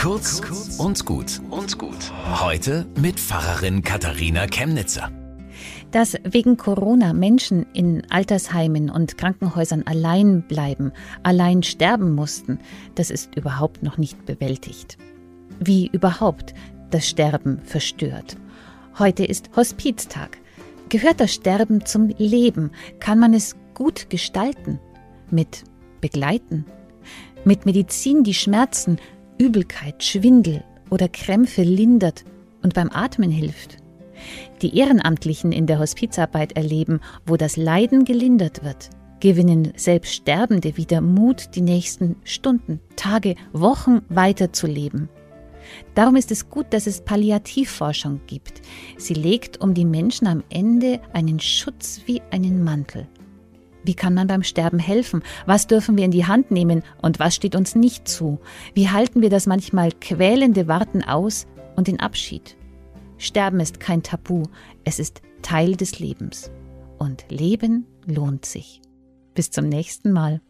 Kurz und gut und gut. Heute mit Pfarrerin Katharina Chemnitzer. Dass wegen Corona Menschen in Altersheimen und Krankenhäusern allein bleiben, allein sterben mussten, das ist überhaupt noch nicht bewältigt. Wie überhaupt das Sterben verstört. Heute ist Hospiztag. Gehört das Sterben zum Leben? Kann man es gut gestalten? Mit begleiten? Mit Medizin die Schmerzen, Übelkeit, Schwindel oder Krämpfe lindert und beim Atmen hilft? Die Ehrenamtlichen in der Hospizarbeit erleben, wo das Leiden gelindert wird, gewinnen selbst Sterbende wieder Mut, die nächsten Stunden, Tage, Wochen weiterzuleben. Darum ist es gut, dass es Palliativforschung gibt. Sie legt um die Menschen am Ende einen Schutz wie einen Mantel. Wie kann man beim Sterben helfen? Was dürfen wir in die Hand nehmen und was steht uns nicht zu? Wie halten wir das manchmal quälende Warten aus und den Abschied? Sterben ist kein Tabu, es ist Teil des Lebens. Und Leben lohnt sich. Bis zum nächsten Mal.